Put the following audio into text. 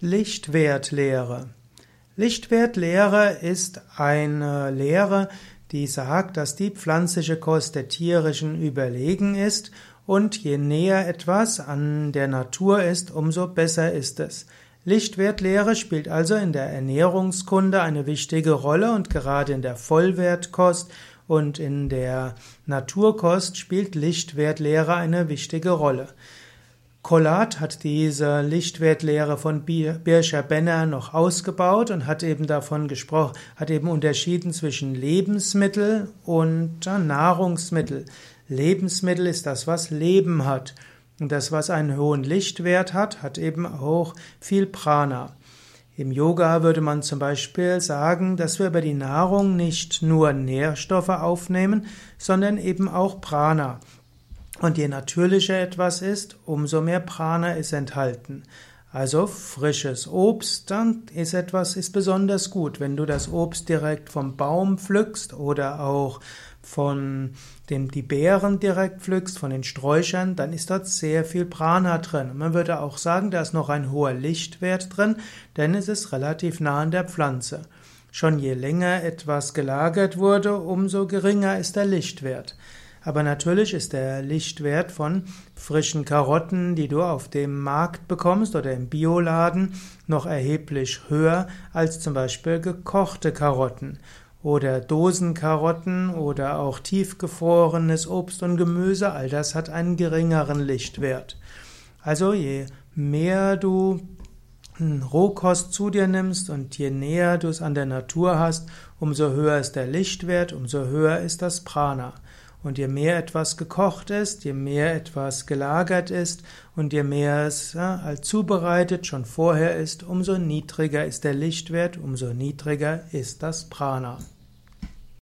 Lichtwertlehre. Lichtwertlehre ist eine Lehre, die sagt, dass die pflanzliche Kost der tierischen überlegen ist und je näher etwas an der Natur ist, umso besser ist es. Lichtwertlehre spielt also in der Ernährungskunde eine wichtige Rolle und gerade in der Vollwertkost und in der Naturkost spielt Lichtwertlehre eine wichtige Rolle. Collard hat diese Lichtwertlehre von Birscher Benner noch ausgebaut und hat eben davon gesprochen, hat eben unterschieden zwischen Lebensmittel und Nahrungsmittel. Lebensmittel ist das, was Leben hat. Und das, was einen hohen Lichtwert hat, hat eben auch viel Prana. Im Yoga würde man zum Beispiel sagen, dass wir über die Nahrung nicht nur Nährstoffe aufnehmen, sondern eben auch Prana. Und je natürlicher etwas ist, umso mehr Prana ist enthalten. Also frisches Obst, dann ist etwas ist besonders gut, wenn du das Obst direkt vom Baum pflückst oder auch von den die Beeren direkt pflückst, von den Sträuchern, dann ist dort sehr viel Prana drin. Man würde auch sagen, da ist noch ein hoher Lichtwert drin, denn es ist relativ nah an der Pflanze. Schon je länger etwas gelagert wurde, umso geringer ist der Lichtwert. Aber natürlich ist der Lichtwert von frischen Karotten, die du auf dem Markt bekommst oder im Bioladen, noch erheblich höher als zum Beispiel gekochte Karotten oder Dosenkarotten oder auch tiefgefrorenes Obst und Gemüse. All das hat einen geringeren Lichtwert. Also je mehr du Rohkost zu dir nimmst und je näher du es an der Natur hast, umso höher ist der Lichtwert, umso höher ist das Prana. Und je mehr etwas gekocht ist, je mehr etwas gelagert ist und je mehr es ja, als zubereitet schon vorher ist, umso niedriger ist der Lichtwert, umso niedriger ist das Prana.